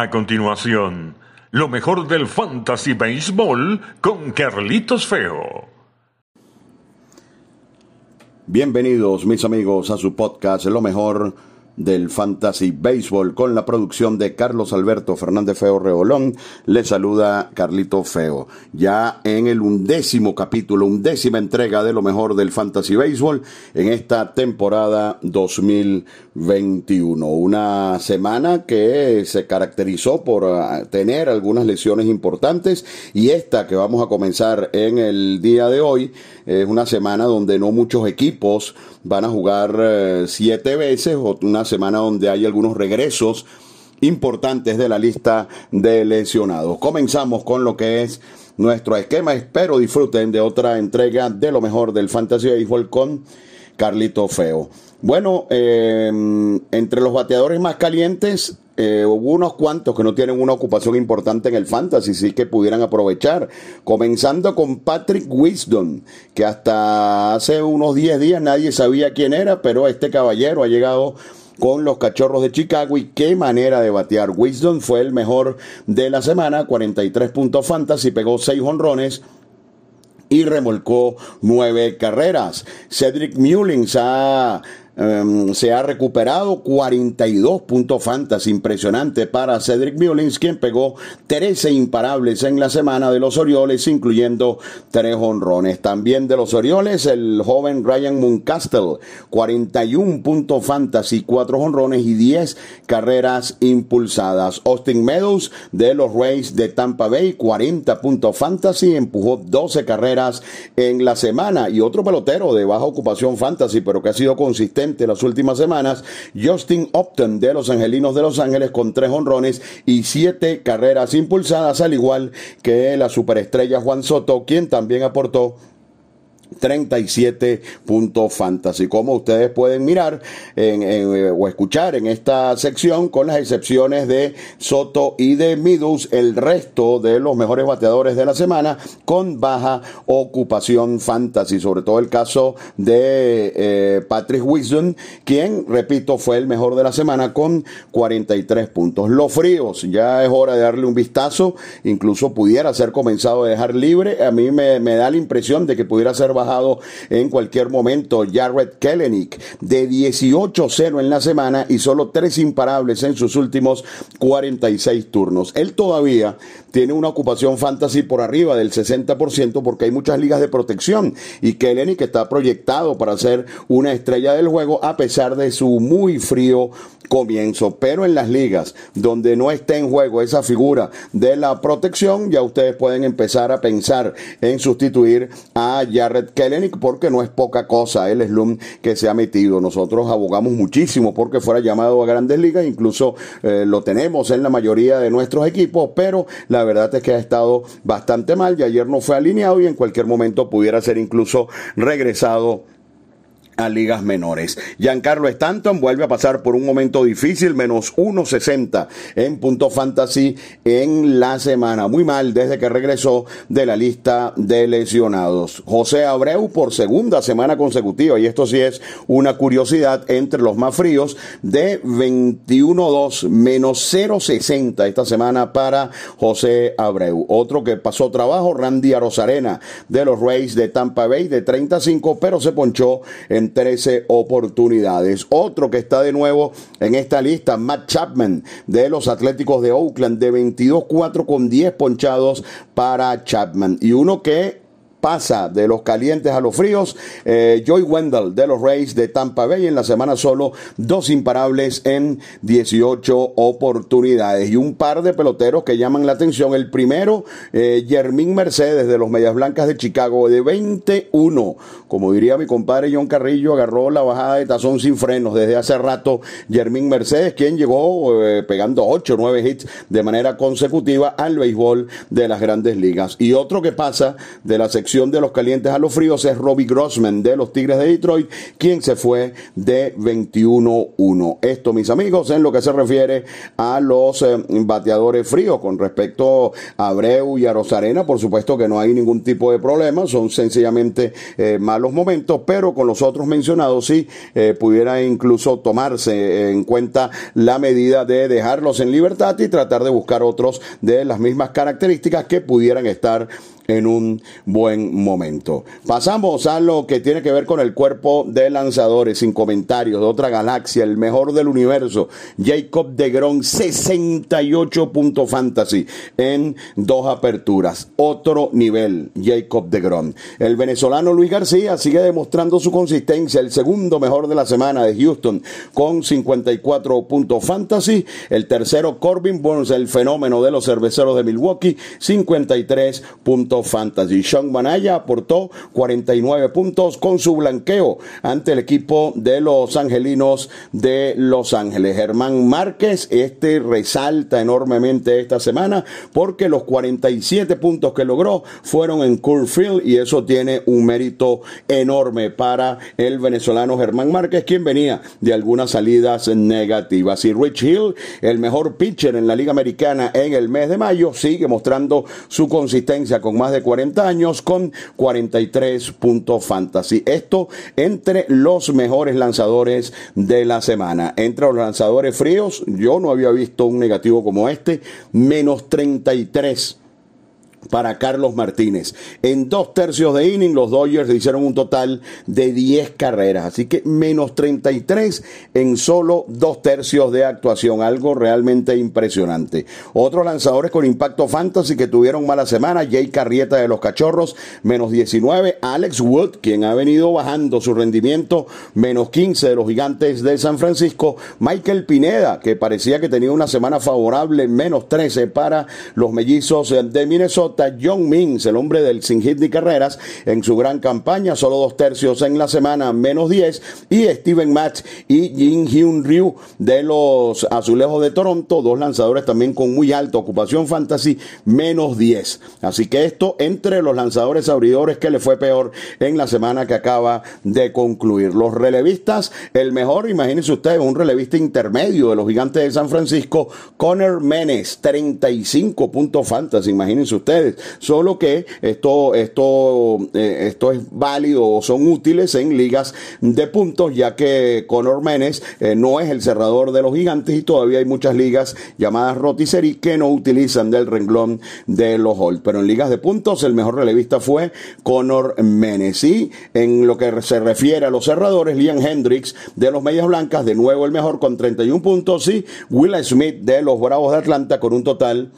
A continuación, lo mejor del Fantasy Baseball con Carlitos Feo. Bienvenidos mis amigos a su podcast Lo mejor del Fantasy Baseball con la producción de Carlos Alberto Fernández Feo Reolón. Le saluda Carlito Feo. Ya en el undécimo capítulo, undécima entrega de lo mejor del Fantasy Baseball en esta temporada 2021. Una semana que se caracterizó por ah, tener algunas lesiones importantes y esta que vamos a comenzar en el día de hoy es una semana donde no muchos equipos van a jugar eh, siete veces, o una semana donde hay algunos regresos importantes de la lista de lesionados. Comenzamos con lo que es nuestro esquema. Espero disfruten de otra entrega de lo mejor del Fantasy Baseball con Carlito Feo. Bueno, eh, entre los bateadores más calientes eh, hubo unos cuantos que no tienen una ocupación importante en el fantasy, sí que pudieran aprovechar. Comenzando con Patrick Wisdom, que hasta hace unos 10 días nadie sabía quién era, pero este caballero ha llegado con los cachorros de Chicago y qué manera de batear. Wisdom fue el mejor de la semana, 43 puntos fantasy, pegó 6 honrones y remolcó 9 carreras. Cedric Mullins ha Em, se ha recuperado 42 puntos fantasy, impresionante para Cedric Mullins, quien pegó 13 imparables en la semana de los Orioles, incluyendo tres honrones. También de los Orioles, el joven Ryan Mooncastle, 41 puntos fantasy, 4 honrones y 10 carreras impulsadas. Austin Meadows de los Rays de Tampa Bay, 40 puntos fantasy, empujó 12 carreras en la semana. Y otro pelotero de baja ocupación fantasy, pero que ha sido consistente las últimas semanas, Justin Upton de los Angelinos de Los Ángeles con tres honrones y siete carreras impulsadas, al igual que la superestrella Juan Soto, quien también aportó 37 puntos fantasy. Como ustedes pueden mirar en, o escuchar en esta sección, con las excepciones de Soto y de Midus, el resto de los mejores bateadores de la semana con baja ocupación fantasy. Sobre todo el caso de eh, Patrick Wilson, quien, repito, fue el mejor de la semana con 43 puntos. Los fríos, ya es hora de darle un vistazo. Incluso pudiera ser comenzado a dejar libre. A mí me, me da la impresión de que pudiera ser bajado en cualquier momento. Jared Kellenick de 18-0 en la semana y solo tres imparables en sus últimos 46 turnos. Él todavía tiene una ocupación fantasy por arriba del 60% porque hay muchas ligas de protección y Kellenick está proyectado para ser una estrella del juego a pesar de su muy frío comienzo. Pero en las ligas donde no esté en juego esa figura de la protección, ya ustedes pueden empezar a pensar en sustituir a Jared Kellenic porque no es poca cosa el slum que se ha metido. Nosotros abogamos muchísimo porque fuera llamado a grandes ligas, incluso eh, lo tenemos en la mayoría de nuestros equipos, pero la verdad es que ha estado bastante mal y ayer no fue alineado y en cualquier momento pudiera ser incluso regresado a ligas menores. Giancarlo Stanton vuelve a pasar por un momento difícil, menos 1.60 en punto fantasy en la semana. Muy mal desde que regresó de la lista de lesionados. José Abreu por segunda semana consecutiva, y esto sí es una curiosidad entre los más fríos, de 21.2 menos 0.60 esta semana para José Abreu. Otro que pasó trabajo, Randy Arozarena de los Rays de Tampa Bay de 35, pero se ponchó en 13 oportunidades. Otro que está de nuevo en esta lista, Matt Chapman de los Atléticos de Oakland de 22-4 con 10 ponchados para Chapman. Y uno que pasa de los calientes a los fríos. Eh, Joy Wendell de los Rays de Tampa Bay en la semana solo dos imparables en 18 oportunidades y un par de peloteros que llaman la atención. El primero, eh, Mercedes de los Medias Blancas de Chicago de 21. Como diría mi compadre John Carrillo, agarró la bajada de tazón sin frenos desde hace rato. Jermín Mercedes, quien llegó eh, pegando 8 o 9 hits de manera consecutiva al béisbol de las grandes ligas. Y otro que pasa de la sección de los calientes a los fríos es Robbie Grossman de los Tigres de Detroit, quien se fue de 21-1. Esto, mis amigos, en lo que se refiere a los eh, bateadores fríos. Con respecto a Abreu y a Rosarena, por supuesto que no hay ningún tipo de problema, son sencillamente eh, malos momentos, pero con los otros mencionados sí eh, pudiera incluso tomarse en cuenta la medida de dejarlos en libertad y tratar de buscar otros de las mismas características que pudieran estar en un buen momento. Pasamos a lo que tiene que ver con el cuerpo de lanzadores, sin comentarios, de otra galaxia, el mejor del universo, Jacob de Gron, 68 puntos fantasy en dos aperturas. Otro nivel, Jacob de Gron. El venezolano Luis García sigue demostrando su consistencia, el segundo mejor de la semana de Houston, con 54 puntos fantasy. El tercero, Corbin Burns, el fenómeno de los cerveceros de Milwaukee, 53 puntos fantasy. Sean Manaya aportó 49 puntos con su blanqueo ante el equipo de los angelinos de Los Ángeles. Germán Márquez, este resalta enormemente esta semana porque los 47 puntos que logró fueron en Curfield y eso tiene un mérito enorme para el venezolano Germán Márquez, quien venía de algunas salidas negativas. Y Rich Hill, el mejor pitcher en la Liga Americana en el mes de mayo, sigue mostrando su consistencia con más de 40 años 43 puntos fantasy. Esto entre los mejores lanzadores de la semana. Entre los lanzadores fríos, yo no había visto un negativo como este, menos 33 para Carlos Martínez. En dos tercios de inning, los Dodgers hicieron un total de 10 carreras, así que menos 33 en solo dos tercios de actuación, algo realmente impresionante. Otros lanzadores con impacto fantasy que tuvieron mala semana, Jay Carrieta de los Cachorros, menos 19, Alex Wood, quien ha venido bajando su rendimiento, menos 15 de los Gigantes de San Francisco, Michael Pineda, que parecía que tenía una semana favorable, menos 13 para los mellizos de Minnesota, John Mings, el hombre del sin hit ni carreras, en su gran campaña, solo dos tercios en la semana, menos 10, y Steven Match y Jin Hyun Ryu de los Azulejos de Toronto, dos lanzadores también con muy alta ocupación fantasy, menos 10. Así que esto entre los lanzadores abridores que le fue peor en la semana que acaba de concluir. Los relevistas, el mejor, imagínense ustedes, un relevista intermedio de los gigantes de San Francisco, Connor Menes, 35 puntos fantasy, imagínense ustedes Solo que esto, esto, eh, esto es válido o son útiles en ligas de puntos, ya que Conor Menes eh, no es el cerrador de los gigantes y todavía hay muchas ligas llamadas rotisserie que no utilizan del renglón de los Holt. Pero en ligas de puntos, el mejor relevista fue Conor Menes. Y en lo que se refiere a los cerradores, Liam Hendricks de los Medias Blancas, de nuevo el mejor con 31 puntos, y Will Smith de los Bravos de Atlanta con un total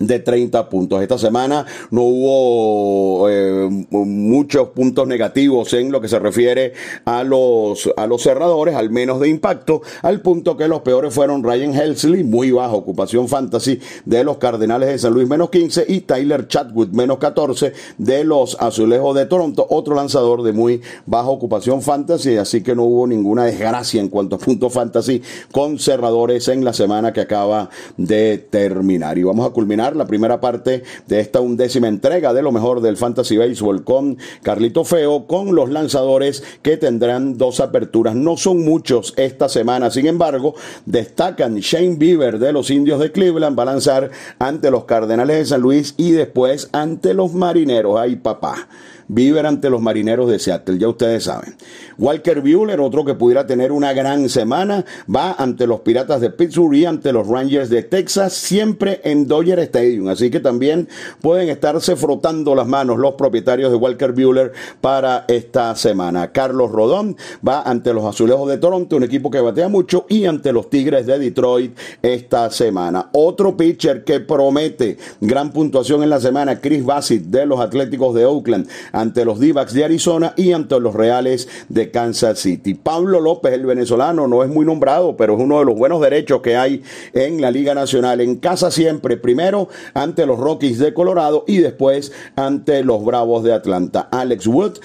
de 30 puntos. Esta semana no hubo eh, muchos puntos negativos en lo que se refiere a los, a los cerradores, al menos de impacto, al punto que los peores fueron Ryan Helsley, muy baja ocupación fantasy de los Cardenales de San Luis, menos 15, y Tyler Chatwood, menos 14 de los Azulejos de Toronto, otro lanzador de muy baja ocupación fantasy, así que no hubo ninguna desgracia en cuanto a puntos fantasy con cerradores en la semana que acaba de terminar. Y vamos a culminar la primera parte de esta undécima entrega de lo mejor del Fantasy Baseball con Carlito Feo, con los lanzadores que tendrán dos aperturas. No son muchos esta semana, sin embargo, destacan Shane Bieber de los Indios de Cleveland, va a lanzar ante los Cardenales de San Luis y después ante los Marineros. Ay, papá. Bieber ante los marineros de Seattle, ya ustedes saben. Walker Buehler, otro que pudiera tener una gran semana, va ante los Piratas de Pittsburgh y ante los Rangers de Texas, siempre en Dodger Stadium. Así que también pueden estarse frotando las manos los propietarios de Walker Buehler para esta semana. Carlos Rodón va ante los Azulejos de Toronto, un equipo que batea mucho, y ante los Tigres de Detroit esta semana. Otro pitcher que promete gran puntuación en la semana, Chris Bassett de los Atléticos de Oakland ante los d de Arizona y ante los Reales de Kansas City. Pablo López, el venezolano, no es muy nombrado, pero es uno de los buenos derechos que hay en la Liga Nacional. En casa siempre, primero ante los Rockies de Colorado y después ante los Bravos de Atlanta. Alex Wood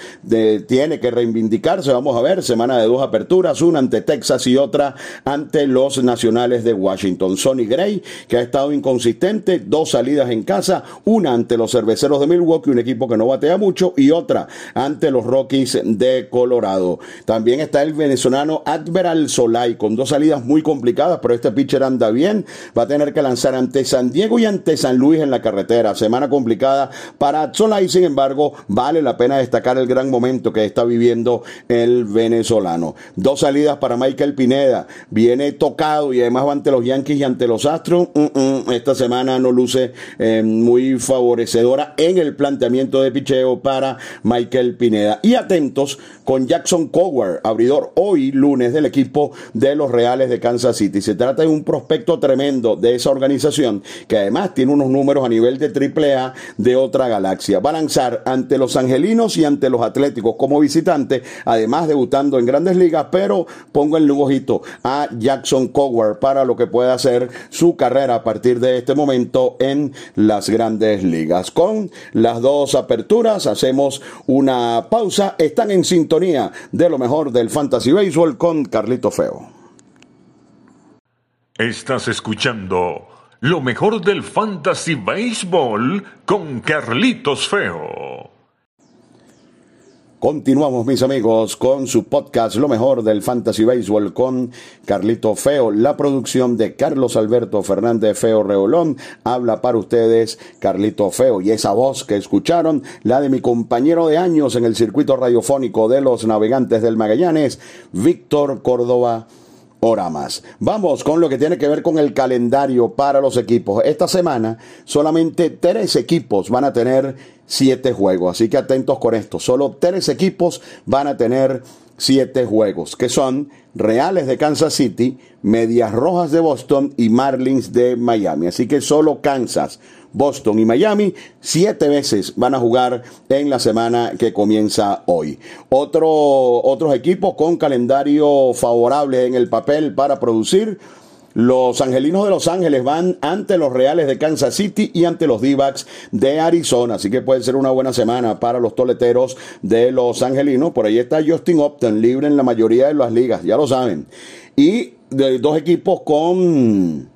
tiene que reivindicarse, vamos a ver, semana de dos aperturas, una ante Texas y otra ante los Nacionales de Washington. Sonny Gray, que ha estado inconsistente, dos salidas en casa, una ante los Cerveceros de Milwaukee, un equipo que no batea mucho, y otra ante los Rockies de Colorado. También está el venezolano Adveral Solay, con dos salidas muy complicadas, pero este pitcher anda bien, va a tener que lanzar ante San Diego y ante San Luis en la carretera. Semana complicada para Solay, sin embargo, vale la pena destacar el gran momento que está viviendo el venezolano. Dos salidas para Michael Pineda, viene tocado y además va ante los Yankees y ante los Astros. Mm, mm, esta semana no luce eh, muy favorecedora en el planteamiento de picheo para Michael Pineda. Y atentos con Jackson Coward, abridor hoy lunes del equipo de los Reales de Kansas City. Se trata de un prospecto tremendo de esa organización que además tiene unos números a nivel de triple A de otra galaxia. Va a lanzar ante los angelinos y ante los atléticos como visitante, además debutando en grandes ligas, pero pongo el ojito a Jackson Coward para lo que pueda hacer su carrera a partir de este momento en las grandes ligas. Con las dos aperturas hacemos una pausa. Están en sintonía de lo mejor del Fantasy Baseball con Carlito Feo. Estás escuchando lo mejor del Fantasy Baseball con Carlitos Feo. Continuamos, mis amigos, con su podcast Lo mejor del Fantasy Baseball con Carlito Feo. La producción de Carlos Alberto Fernández Feo Reolón. Habla para ustedes Carlito Feo. Y esa voz que escucharon, la de mi compañero de años en el circuito radiofónico de los navegantes del Magallanes, Víctor Córdoba. Hora más. Vamos con lo que tiene que ver con el calendario para los equipos. Esta semana solamente tres equipos van a tener siete juegos. Así que atentos con esto. Solo tres equipos van a tener siete juegos, que son Reales de Kansas City, Medias Rojas de Boston y Marlins de Miami. Así que solo Kansas, Boston y Miami siete veces van a jugar en la semana que comienza hoy. Otro, otros equipos con calendario favorable en el papel para producir. Los Angelinos de Los Ángeles van ante los Reales de Kansas City y ante los d de Arizona. Así que puede ser una buena semana para los toleteros de Los Angelinos. Por ahí está Justin Upton, libre en la mayoría de las ligas, ya lo saben. Y de dos equipos con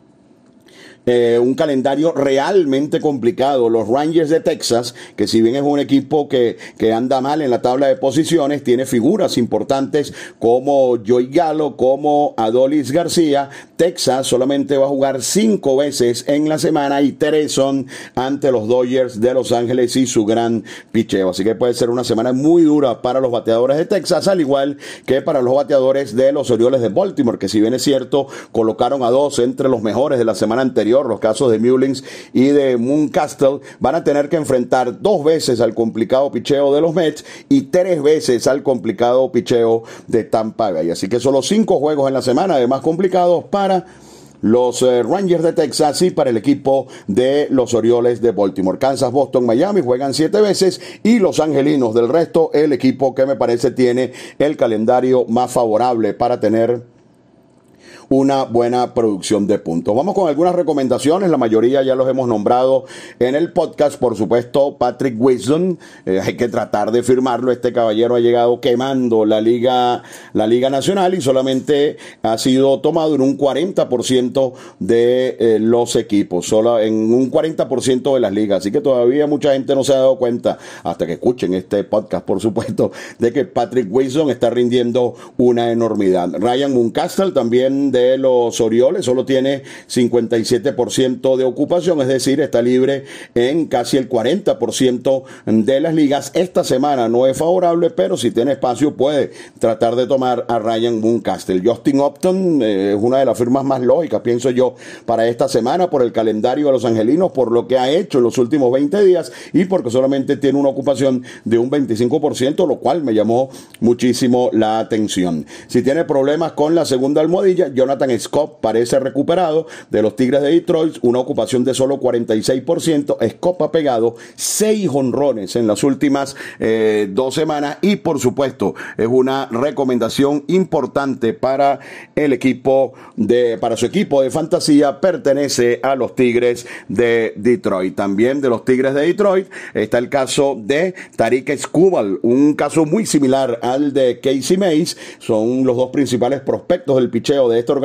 eh, un calendario realmente complicado. Los Rangers de Texas, que si bien es un equipo que, que anda mal en la tabla de posiciones, tiene figuras importantes como Joey Gallo, como Adolis García. Texas solamente va a jugar cinco veces en la semana y tres son ante los Dodgers de Los Ángeles y su gran picheo. Así que puede ser una semana muy dura para los bateadores de Texas, al igual que para los bateadores de los Orioles de Baltimore, que si bien es cierto, colocaron a dos entre los mejores de la semana anterior los casos de Mullins y de Mooncastle, van a tener que enfrentar dos veces al complicado picheo de los Mets y tres veces al complicado picheo de Tampa Bay. Así que solo cinco juegos en la semana, además complicados para los eh, Rangers de Texas y para el equipo de los Orioles de Baltimore. Kansas, Boston, Miami juegan siete veces y los Angelinos del resto, el equipo que me parece tiene el calendario más favorable para tener una buena producción de puntos. Vamos con algunas recomendaciones, la mayoría ya los hemos nombrado en el podcast, por supuesto, Patrick Wilson, eh, hay que tratar de firmarlo, este caballero ha llegado quemando la liga, la liga nacional y solamente ha sido tomado en un 40% de eh, los equipos, solo en un 40% de las ligas, así que todavía mucha gente no se ha dado cuenta, hasta que escuchen este podcast, por supuesto, de que Patrick Wilson está rindiendo una enormidad. Ryan Mooncastle también de los Orioles solo tiene 57% de ocupación, es decir, está libre en casi el 40% de las ligas. Esta semana no es favorable, pero si tiene espacio puede tratar de tomar a Ryan Mooncastle. Justin Upton eh, es una de las firmas más lógicas, pienso yo, para esta semana por el calendario de los angelinos, por lo que ha hecho en los últimos 20 días y porque solamente tiene una ocupación de un 25%, lo cual me llamó muchísimo la atención. Si tiene problemas con la segunda almohadilla, yo Jonathan Scott parece recuperado de los Tigres de Detroit, una ocupación de solo 46%. Scott ha pegado seis honrones en las últimas eh, dos semanas y por supuesto es una recomendación importante para el equipo de, para su equipo de fantasía, pertenece a los Tigres de Detroit. También de los Tigres de Detroit está el caso de Tariq Skubal, un caso muy similar al de Casey Mays. Son los dos principales prospectos del picheo de esta organización.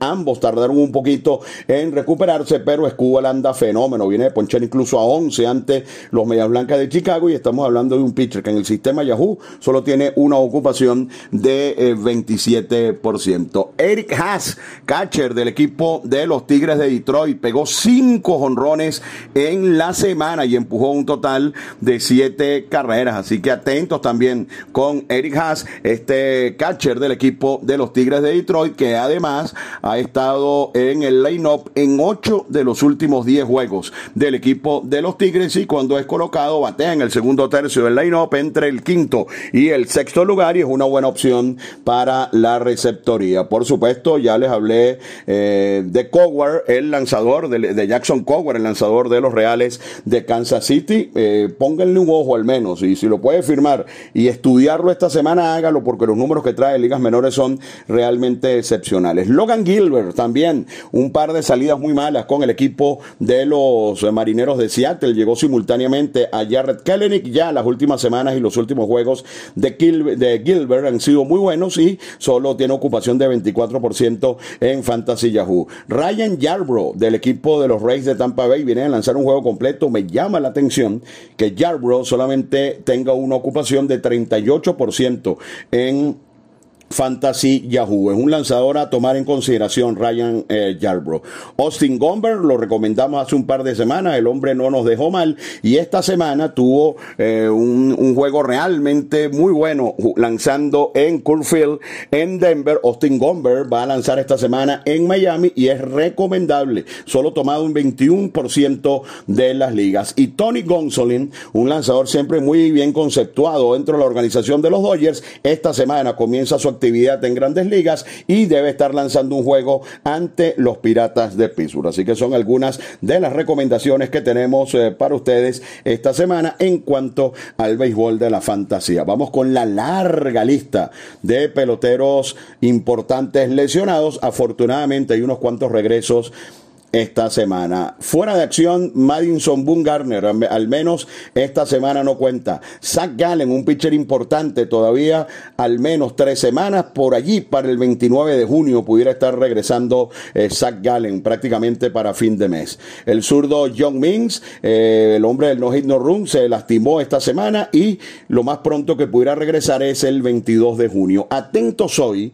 Ambos tardaron un poquito en recuperarse, pero Skubal anda fenómeno. Viene de ponchar incluso a 11 ante los Medias Blancas de Chicago y estamos hablando de un pitcher que en el sistema Yahoo solo tiene una ocupación de 27%. Eh, Eric Haas, catcher del equipo de los Tigres de Detroit, pegó cinco honrones en la semana y empujó un total de siete carreras. Así que atentos también con Eric Haas, este catcher del equipo de los Tigres de Detroit, que además ha estado en el line-up en ocho de los últimos diez juegos del equipo de los Tigres y cuando es colocado batea en el segundo tercio del line-up entre el quinto y el sexto lugar y es una buena opción para la receptoría. Por supuesto, ya les hablé eh, de Coward, el lanzador de, Jackson Coward, el lanzador de los Reales de Kansas City. Eh, pónganle un ojo al menos y si lo puede firmar y estudiarlo esta semana, hágalo porque los números que trae ligas menores son realmente excepcionales. Logan Gilbert también, un par de salidas muy malas con el equipo de los marineros de Seattle. Llegó simultáneamente a Jared Kellenick. Ya las últimas semanas y los últimos juegos de, de Gilbert han sido muy buenos y solo tiene ocupación de 24% en Fantasy Yahoo. Ryan Yarbrough del equipo de los Rays de Tampa Bay viene a lanzar un juego completo. Me llama la atención que Yarbrough solamente tenga una ocupación de 38% en Fantasy Yahoo. Es un lanzador a tomar en consideración Ryan eh, Yarbrough. Austin Gomber lo recomendamos hace un par de semanas. El hombre no nos dejó mal. Y esta semana tuvo eh, un, juego realmente muy bueno lanzando en Curfield en Denver. Austin Gomber va a lanzar esta semana en Miami y es recomendable. Solo tomado un 21% de las ligas. Y Tony Gonsolin, un lanzador siempre muy bien conceptuado dentro de la organización de los Dodgers, esta semana comienza su actividad en grandes ligas y debe estar lanzando un juego ante los Piratas de Pittsburgh. Así que son algunas de las recomendaciones que tenemos eh, para ustedes esta semana en cuanto al béisbol de la fantasía. Vamos con la larga lista de peloteros importantes lesionados. Afortunadamente hay unos cuantos regresos esta semana. Fuera de acción, Madison Bungarner, al menos esta semana no cuenta. Zach Gallen, un pitcher importante todavía, al menos tres semanas. Por allí, para el 29 de junio, pudiera estar regresando eh, Zach Gallen prácticamente para fin de mes. El zurdo John Mings, eh, el hombre del no hit no run, se lastimó esta semana y lo más pronto que pudiera regresar es el 22 de junio. Atentos hoy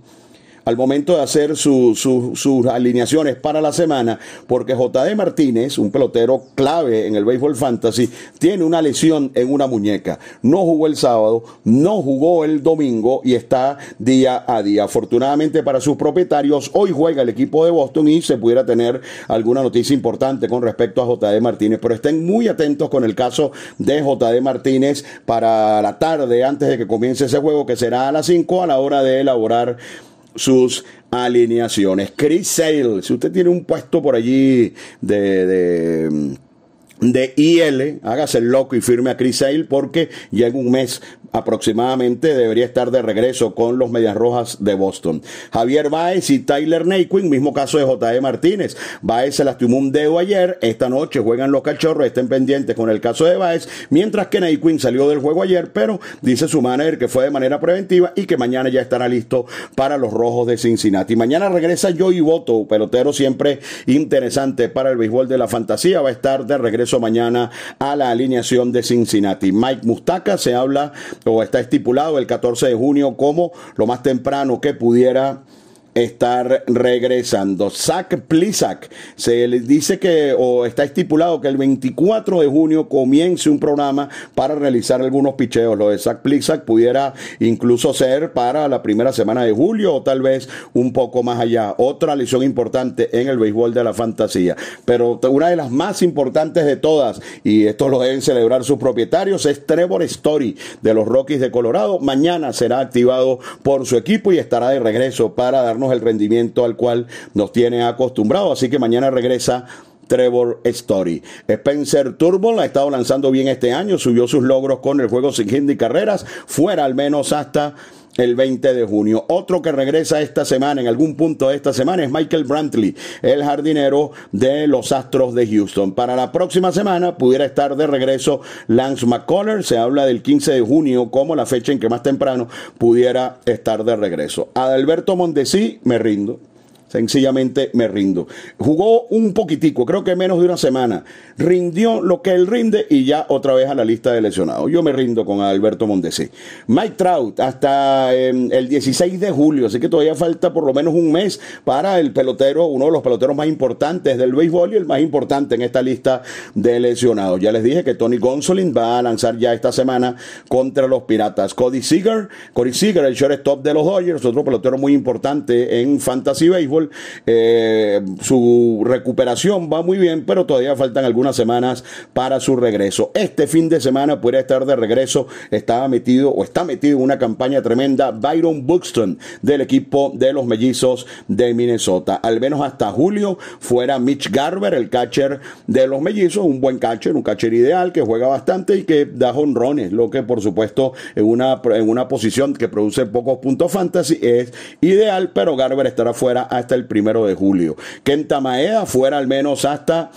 al momento de hacer sus alineaciones para la semana, porque JD Martínez, un pelotero clave en el béisbol fantasy, tiene una lesión en una muñeca. No jugó el sábado, no jugó el domingo y está día a día. Afortunadamente para sus propietarios, hoy juega el equipo de Boston y se pudiera tener alguna noticia importante con respecto a JD Martínez, pero estén muy atentos con el caso de JD Martínez para la tarde antes de que comience ese juego que será a las 5 a la hora de elaborar sus alineaciones. Chris Sale, si usted tiene un puesto por allí de, de de IL, hágase el loco y firme a Chris Sale porque ya en un mes aproximadamente debería estar de regreso con los Medias Rojas de Boston. Javier Baez y Tyler Naquin, mismo caso de J.E. Martínez. Baez se lastimó un dedo ayer, esta noche juegan los cachorros, estén pendientes con el caso de Baez, mientras que Naquin salió del juego ayer, pero dice su manager que fue de manera preventiva y que mañana ya estará listo para los Rojos de Cincinnati. Mañana regresa Joey Boto, pelotero siempre interesante para el béisbol de la fantasía, va a estar de regreso mañana a la alineación de Cincinnati. Mike Mustaca se habla o está estipulado el 14 de junio como lo más temprano que pudiera estar regresando. Zach Plisak se le dice que o está estipulado que el 24 de junio comience un programa para realizar algunos picheos. Lo de Zach Plisak pudiera incluso ser para la primera semana de julio o tal vez un poco más allá. Otra lesión importante en el béisbol de la fantasía. Pero una de las más importantes de todas, y esto lo deben celebrar sus propietarios, es Trevor Story de los Rockies de Colorado. Mañana será activado por su equipo y estará de regreso para darnos el rendimiento al cual nos tiene acostumbrado. Así que mañana regresa Trevor Story. Spencer Turbo ha estado lanzando bien este año, subió sus logros con el juego sin carreras, fuera al menos hasta el 20 de junio. Otro que regresa esta semana, en algún punto de esta semana, es Michael Brantley, el jardinero de los Astros de Houston. Para la próxima semana pudiera estar de regreso Lance McCullers. Se habla del 15 de junio como la fecha en que más temprano pudiera estar de regreso. Adalberto Mondesi, me rindo. Sencillamente me rindo. Jugó un poquitico, creo que menos de una semana. Rindió lo que él rinde y ya otra vez a la lista de lesionados. Yo me rindo con Alberto Mondesi. Mike Trout hasta em, el 16 de julio, así que todavía falta por lo menos un mes para el pelotero, uno de los peloteros más importantes del béisbol y el más importante en esta lista de lesionados. Ya les dije que Tony Gonsolin va a lanzar ya esta semana contra los Piratas. Cody Seager, Cody Seager, el shortstop de los Dodgers, otro pelotero muy importante en Fantasy Eh, su recuperación va muy bien, pero todavía faltan algunas semanas para su regreso. Este fin de semana puede estar de regreso. Estaba metido o está metido en una campaña tremenda Byron Buxton del equipo de los mellizos de Minnesota. Al menos hasta julio fuera Mitch Garber, el catcher de los mellizos, un buen catcher, un catcher ideal que juega bastante y que da honrones, lo que por supuesto en una, en una posición que produce pocos puntos fantasy es ideal, pero Garber estará fuera hasta el primero de julio. Kenta Maeda fuera al menos hasta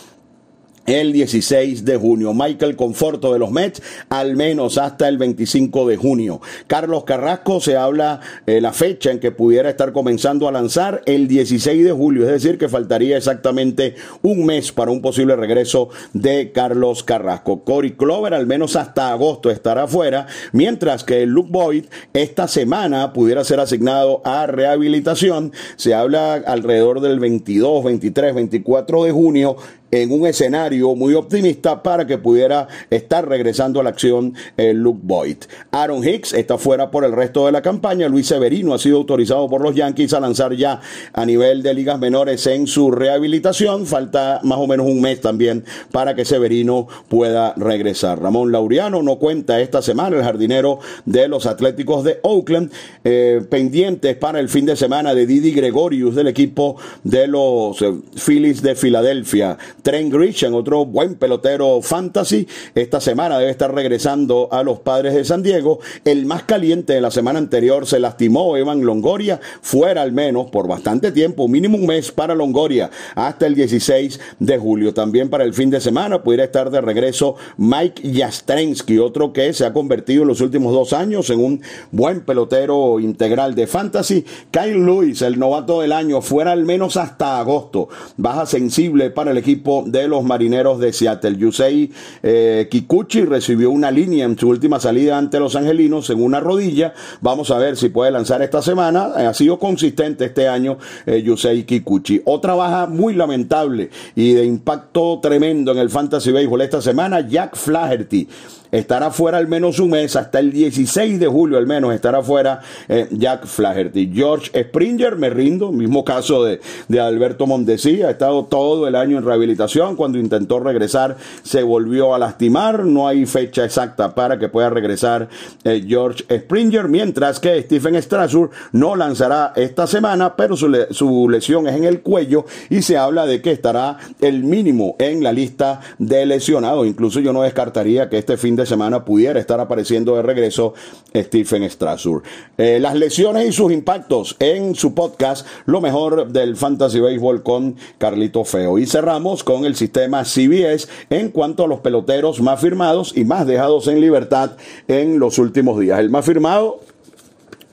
el 16 de junio. Michael Conforto de los Mets, al menos hasta el 25 de junio. Carlos Carrasco, se habla eh, la fecha en que pudiera estar comenzando a lanzar el 16 de julio, es decir, que faltaría exactamente un mes para un posible regreso de Carlos Carrasco. Cory Clover, al menos hasta agosto, estará fuera, mientras que Luke Boyd esta semana pudiera ser asignado a rehabilitación. Se habla alrededor del 22, 23, 24 de junio en un escenario muy optimista para que pudiera estar regresando a la acción el Luke Boyd. Aaron Hicks está fuera por el resto de la campaña. Luis Severino ha sido autorizado por los Yankees a lanzar ya a nivel de ligas menores en su rehabilitación. Falta más o menos un mes también para que Severino pueda regresar. Ramón Laureano no cuenta esta semana, el jardinero de los Atléticos de Oakland, eh, pendientes para el fin de semana de Didi Gregorius del equipo de los eh, Phillies de Filadelfia. Trent Grisham, otro buen pelotero fantasy, esta semana debe estar regresando a los padres de San Diego. El más caliente de la semana anterior se lastimó Evan Longoria, fuera al menos por bastante tiempo, mínimo un mes para Longoria, hasta el 16 de julio. También para el fin de semana pudiera estar de regreso Mike Jastrensky, otro que se ha convertido en los últimos dos años en un buen pelotero integral de fantasy. Kyle Lewis, el novato del año, fuera al menos hasta agosto. Baja sensible para el equipo de los marineros de Seattle. Yusei eh, Kikuchi recibió una línea en su última salida ante los angelinos en una rodilla. Vamos a ver si puede lanzar esta semana. Ha sido consistente este año eh, Yusei Kikuchi. Otra baja muy lamentable y de impacto tremendo en el Fantasy Baseball esta semana, Jack Flaherty estará fuera al menos un mes, hasta el 16 de julio al menos estará fuera eh, Jack Flaherty. George Springer, me rindo, mismo caso de, de Alberto Mondesi, ha estado todo el año en rehabilitación, cuando intentó regresar se volvió a lastimar, no hay fecha exacta para que pueda regresar eh, George Springer, mientras que Stephen Strasburg no lanzará esta semana, pero su, su lesión es en el cuello y se habla de que estará el mínimo en la lista de lesionados, incluso yo no descartaría que este fin de semana pudiera estar apareciendo de regreso Stephen Strasburg. Eh, las lesiones y sus impactos en su podcast, lo mejor del Fantasy Baseball con Carlito Feo. Y cerramos con el sistema CBS en cuanto a los peloteros más firmados y más dejados en libertad en los últimos días. El más firmado,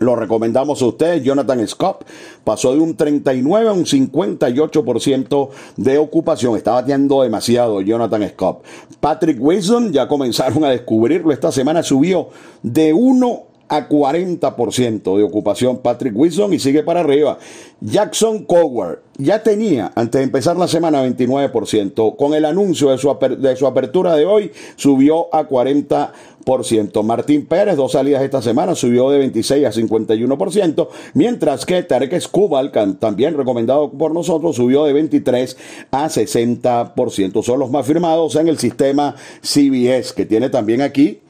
lo recomendamos a ustedes. Jonathan Scott pasó de un 39 a un 58% de ocupación. Está bateando demasiado Jonathan Scott. Patrick Wilson ya comenzaron a descubrirlo. Esta semana subió de 1 a 40% de ocupación Patrick Wilson y sigue para arriba. Jackson Coward ya tenía antes de empezar la semana 29%. Con el anuncio de su, de su apertura de hoy subió a 40%. Martín Pérez, dos salidas esta semana, subió de 26 a 51%, mientras que Tarek Escubal, también recomendado por nosotros, subió de 23 a 60%. Son los más firmados en el sistema CBS, que tiene también aquí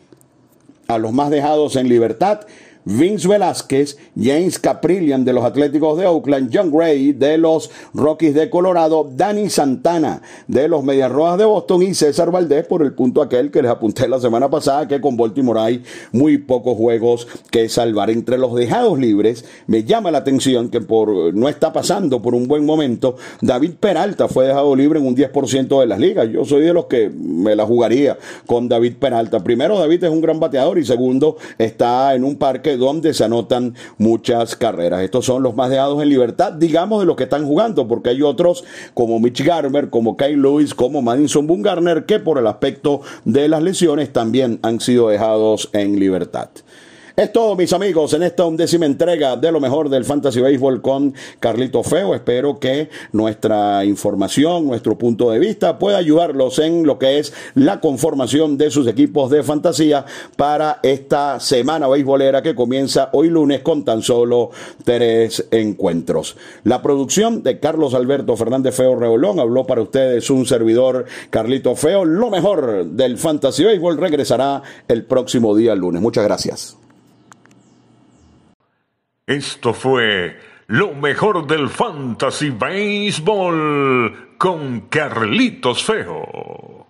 a los más dejados en libertad. Vince Velázquez, James Caprillian de los Atléticos de Oakland, John Gray de los Rockies de Colorado, Danny Santana de los Medias Rojas de Boston y César Valdés por el punto aquel que les apunté la semana pasada que con Baltimore hay muy pocos juegos que salvar. Entre los dejados libres me llama la atención que por no está pasando por un buen momento, David Peralta fue dejado libre en un 10% de las ligas. Yo soy de los que me la jugaría con David Peralta. Primero, David es un gran bateador y segundo, está en un parque donde se anotan muchas carreras. Estos son los más dejados en libertad, digamos, de los que están jugando, porque hay otros como Mitch Garber, como Kyle Lewis, como Madison Bumgarner, que por el aspecto de las lesiones también han sido dejados en libertad. Es todo, mis amigos, en esta undécima entrega de lo mejor del Fantasy Baseball con Carlito Feo. Espero que nuestra información, nuestro punto de vista pueda ayudarlos en lo que es la conformación de sus equipos de fantasía para esta semana beisbolera que comienza hoy lunes con tan solo tres encuentros. La producción de Carlos Alberto Fernández Feo Rebolón habló para ustedes un servidor Carlito Feo. Lo mejor del Fantasy Baseball regresará el próximo día lunes. Muchas gracias. Esto fue lo mejor del Fantasy Baseball con Carlitos Feo.